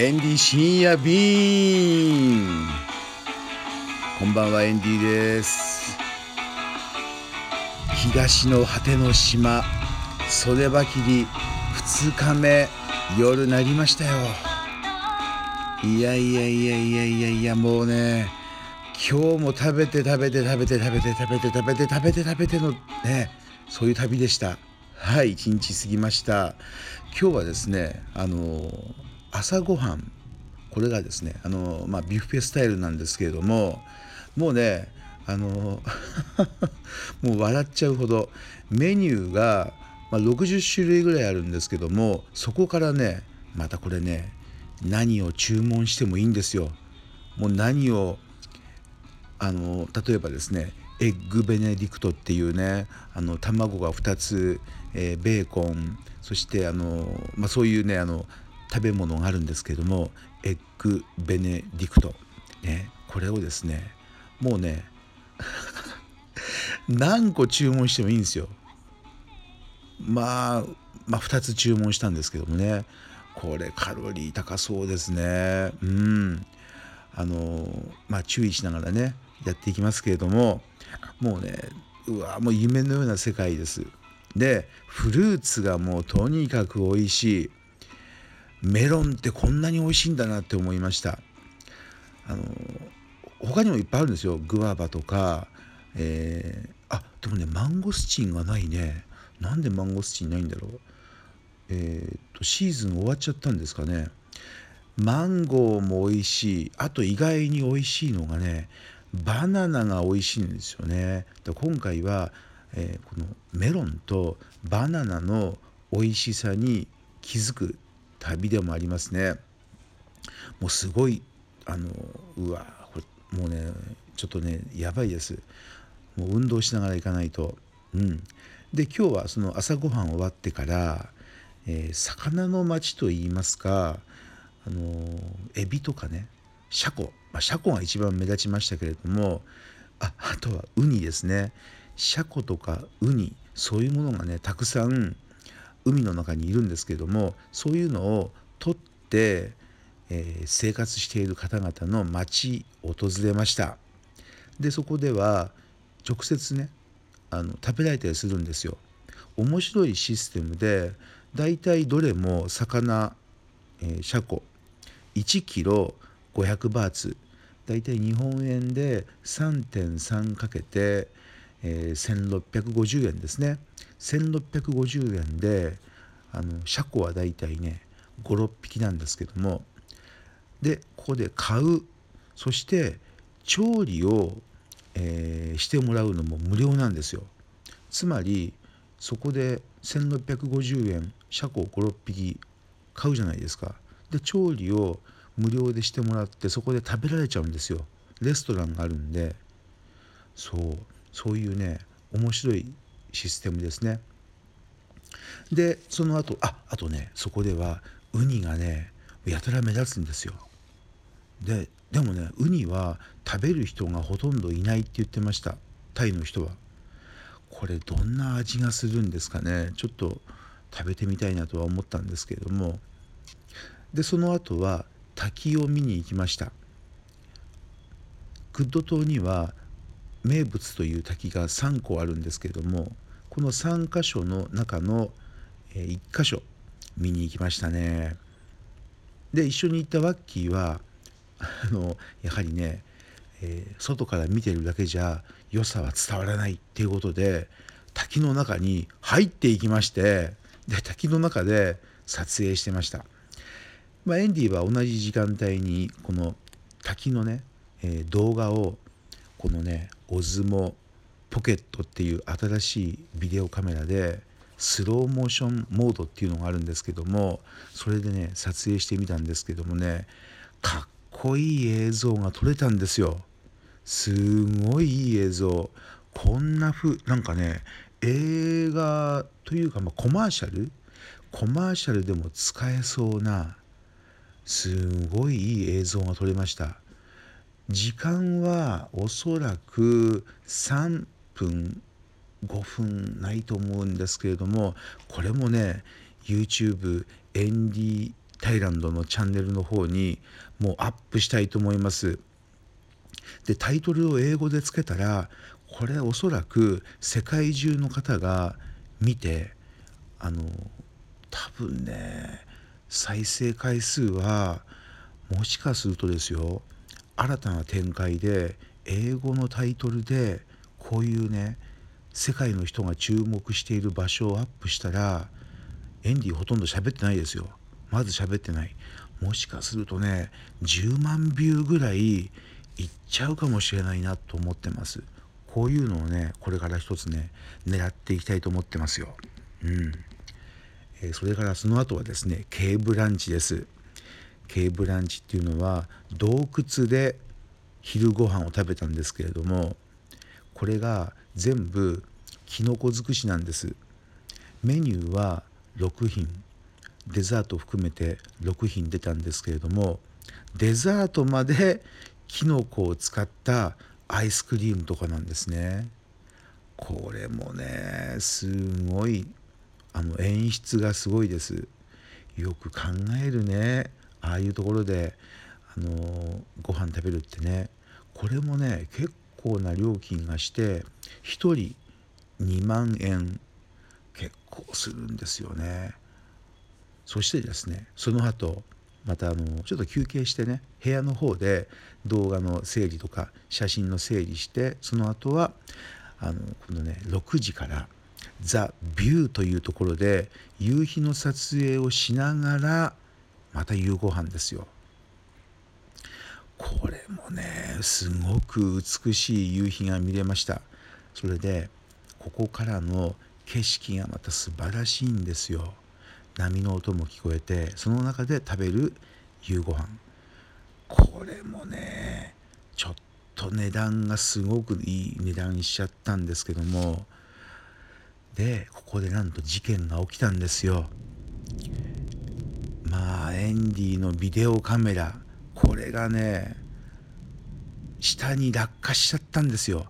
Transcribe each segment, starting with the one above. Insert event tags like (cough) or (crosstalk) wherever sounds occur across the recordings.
エンディ深夜便こんばんはエンディです。東の果ての島袖場切り2日目夜なりましたよ。いやいやいやいやいやいやもうね今日も食べて食べて食べて食べて食べて食べて食べて食べてのねそういう旅でした。はい一日過ぎました。今日はですねあの朝ごはんこれがですねあの、まあ、ビュッフェスタイルなんですけれどももうねあの (laughs) もう笑っちゃうほどメニューが、まあ、60種類ぐらいあるんですけどもそこからねまたこれね何を注文してもいいんですよ。もう何をあの例えばですねエッグベネディクトっていうねあの卵が2つ、えー、ベーコンそしてあの、まあ、そういうねあの食べ物があるんですけどもエッグベネディクト、ね、これをですねもうね (laughs) 何個注文してもいいんですよ。まあ、まあ2つ注文したんですけどもねこれカロリー高そうですね。うんあのまあ注意しながらねやっていきますけれどももうねうわもう夢のような世界です。でフルーツがもうとにかく美味しいメロンってこんなに美味しいんだなって思いました。あの他にもいっぱいあるんですよ。グアバとか、えー、あでもねマンゴスチンがないね。なんでマンゴスチンないんだろう。えー、っとシーズン終わっちゃったんですかね。マンゴーも美味しい。あと意外に美味しいのがねバナナが美味しいんですよね。で今回は、えー、このメロンとバナナの美味しさに気づく旅でもありますね。もうすごいあのうわこれもうねちょっとねやばいです。もう運動しながら行かないと。うん。で今日はその朝ごはん終わってから、えー、魚の町といいますかあのエビとかねシャコ、まあ、シャコが一番目立ちましたけれどもああとはウニですね。シャコとかウニそういうものがねたくさん海の中にいるんですけどもそういうのを取って、えー、生活している方々の町を訪れました。でそこでは直接ねあの食べられたりするんですよ。面白いシステムでだいたいどれも魚、えー、シャコ1キロ500バーツだいたい日本円で3.3かけて、えー、1650円ですね。1650円であの車庫はだいたいね56匹なんですけどもでここで買う。そして調理を、えー、してもらうのも無料なんですよ。つまりそこで1650円車庫56匹買うじゃないですか。で調理を無料でしてもらってそこで食べられちゃうんですよ。レストランがあるんで。そうそういうね面白いシステムですね。でその後ああとねそこではウニがねやたら目立つんですよ。ででもねウニは食べる人がほとんどいないって言ってましたタイの人は。これどんな味がするんですかねちょっと食べてみたいなとは思ったんですけれどもでその後は滝を見に行きましたクッド島には名物という滝が3個あるんですけれどもこの3箇所の中の1箇所見に行きましたね。で一緒に行ったワッキーはあのやはりね、えー、外から見てるだけじゃ良さは伝わらないっていうことで滝の中に入っていきましてで滝の中で撮影してました。まあ、エンディは同じ時間帯にこの滝のね、えー、動画をこのねオズモポケットっていう新しいビデオカメラでスローモーションモードっていうのがあるんですけどもそれでね撮影してみたんですけどもねかっこいい映像が撮れたんですよ。すごいいい映像。こんなふなんかね映画というか、まあ、コマーシャル？コマーシャルでも使えそうなすごいいい映像が撮れました。時間はおそらく3分5分ないと思うんですけれどもこれもね YouTube エンディタイランドのチャンネルの方にもうアップしたいと思います。でタイトルを英語でつけたらこれおそらく世界中の方が見てあの多分ね再生回数はもしかするとですよ新たな展開で英語のタイトルでこういうね世界の人が注目している場所をアップしたらエンディほとんど喋ってないですよ。まず喋ってない。もしかするとね10万ビューぐらいいっちゃうかもしれないなと思ってます。こういうのをねこれから一つね狙っていきたいと思ってますよ。うん。え、それからその後はですねケーブランチです。ケーブランチっていうのは洞窟で昼ご飯を食べたんですけれどもこれが全部きのこ尽くしなんです。メニューは6品。デザート含めて6品出たんですけれどもデザートまできのこを使ったアイスクリームとかなんですね。これもねすごい。あの演出がすごいです。よく考えるね。ああいうところであのご飯食べるってね。これもね結構な料金がして1人2万円結構するんですよねそしてですねその後またあのちょっと休憩してね部屋の方で動画の整理とか写真の整理してその後はあの今度ね6時からザ・ビューというところで夕日の撮影をしながらまた夕ご飯ですよ。これもねすごく美しい夕日が見れました。それでここからの景色がまた素晴らしいんですよ。波の音も聞こえてその中で食べる夕ご飯。これもねちょっと値段がすごくいい値段しちゃったんですけども。でここでなんと事件が起きたんですよ。まあエンディのビデオカメラ。これがね下に落下しちゃったんですよ。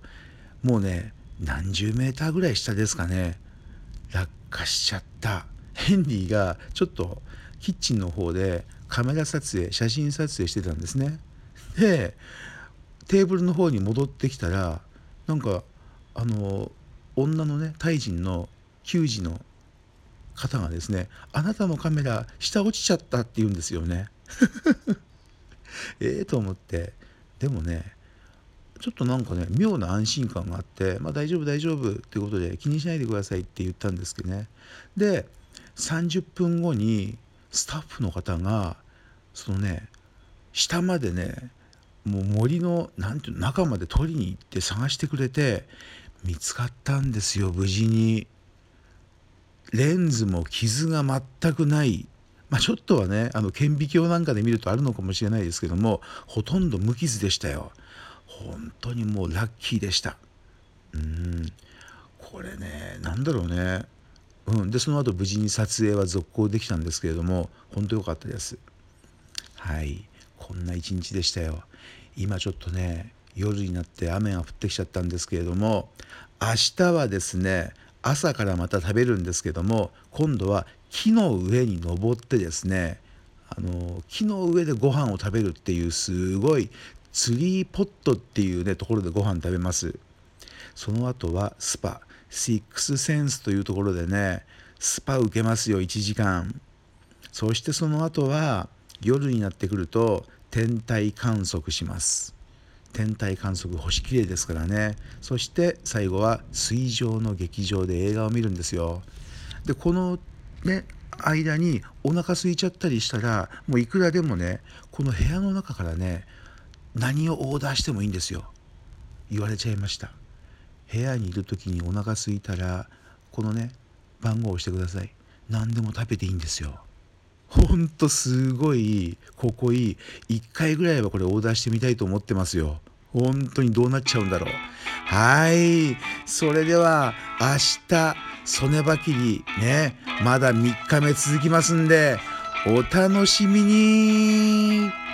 もうね何十メーターぐらい下ですかね。落下しちゃった。ヘンリーがちょっとキッチンの方でカメラ撮影写真撮影してたんですね。でテーブルの方に戻ってきたらなんかあの女のねタイ人の球児の方がですね「あなたのカメラ下落ちちゃった」って言うんですよね。ええと思って。でもねちょっとなんかね妙な安心感があって「まあ、大丈夫大丈夫」っていうことで気にしないでくださいって言ったんですけどね。で30分後にスタッフの方がそのね下までねもう森の何ていうの中まで取りに行って探してくれて見つかったんですよ無事に。レンズも傷が全くないまあちょっとはねあの顕微鏡なんかで見るとあるのかもしれないですけどもほとんど無傷でしたよ。本当にもうラッキーでした。うん。これね何だろうね。うん。でその後無事に撮影は続行できたんですけれども本当良かったです。はい。こんな一日でしたよ。今ちょっとね夜になって雨が降ってきちゃったんですけれども明日はですね朝からまた食べるんですけども今度は木の上に登ってですねあの木の上でご飯を食べるっていうすごいツリーポットっていうねところでご飯食べます。その後はスパシックスセンスというところでねスパ受けますよ1時間。そしてその後は夜になってくると天体観測します。天体観測星綺麗ですからね。そして最後は水上の劇場で映画を見るんですよ。でこのね間にお腹空いちゃったりしたらもういくらでもねこの部屋の中からね何をオーダーしてもいいんですよ。言われちゃいました。部屋にいる時にお腹空いたらこのね番号を押してください。何でも食べていいんですよ。ほんとすごいここいい。1回ぐらいはこれオーダーしてみたいと思ってますよ。本当にどうなっちゃうんだろう。はい。それでは明日曽根ばきりねまだ3日目続きますんでお楽しみに。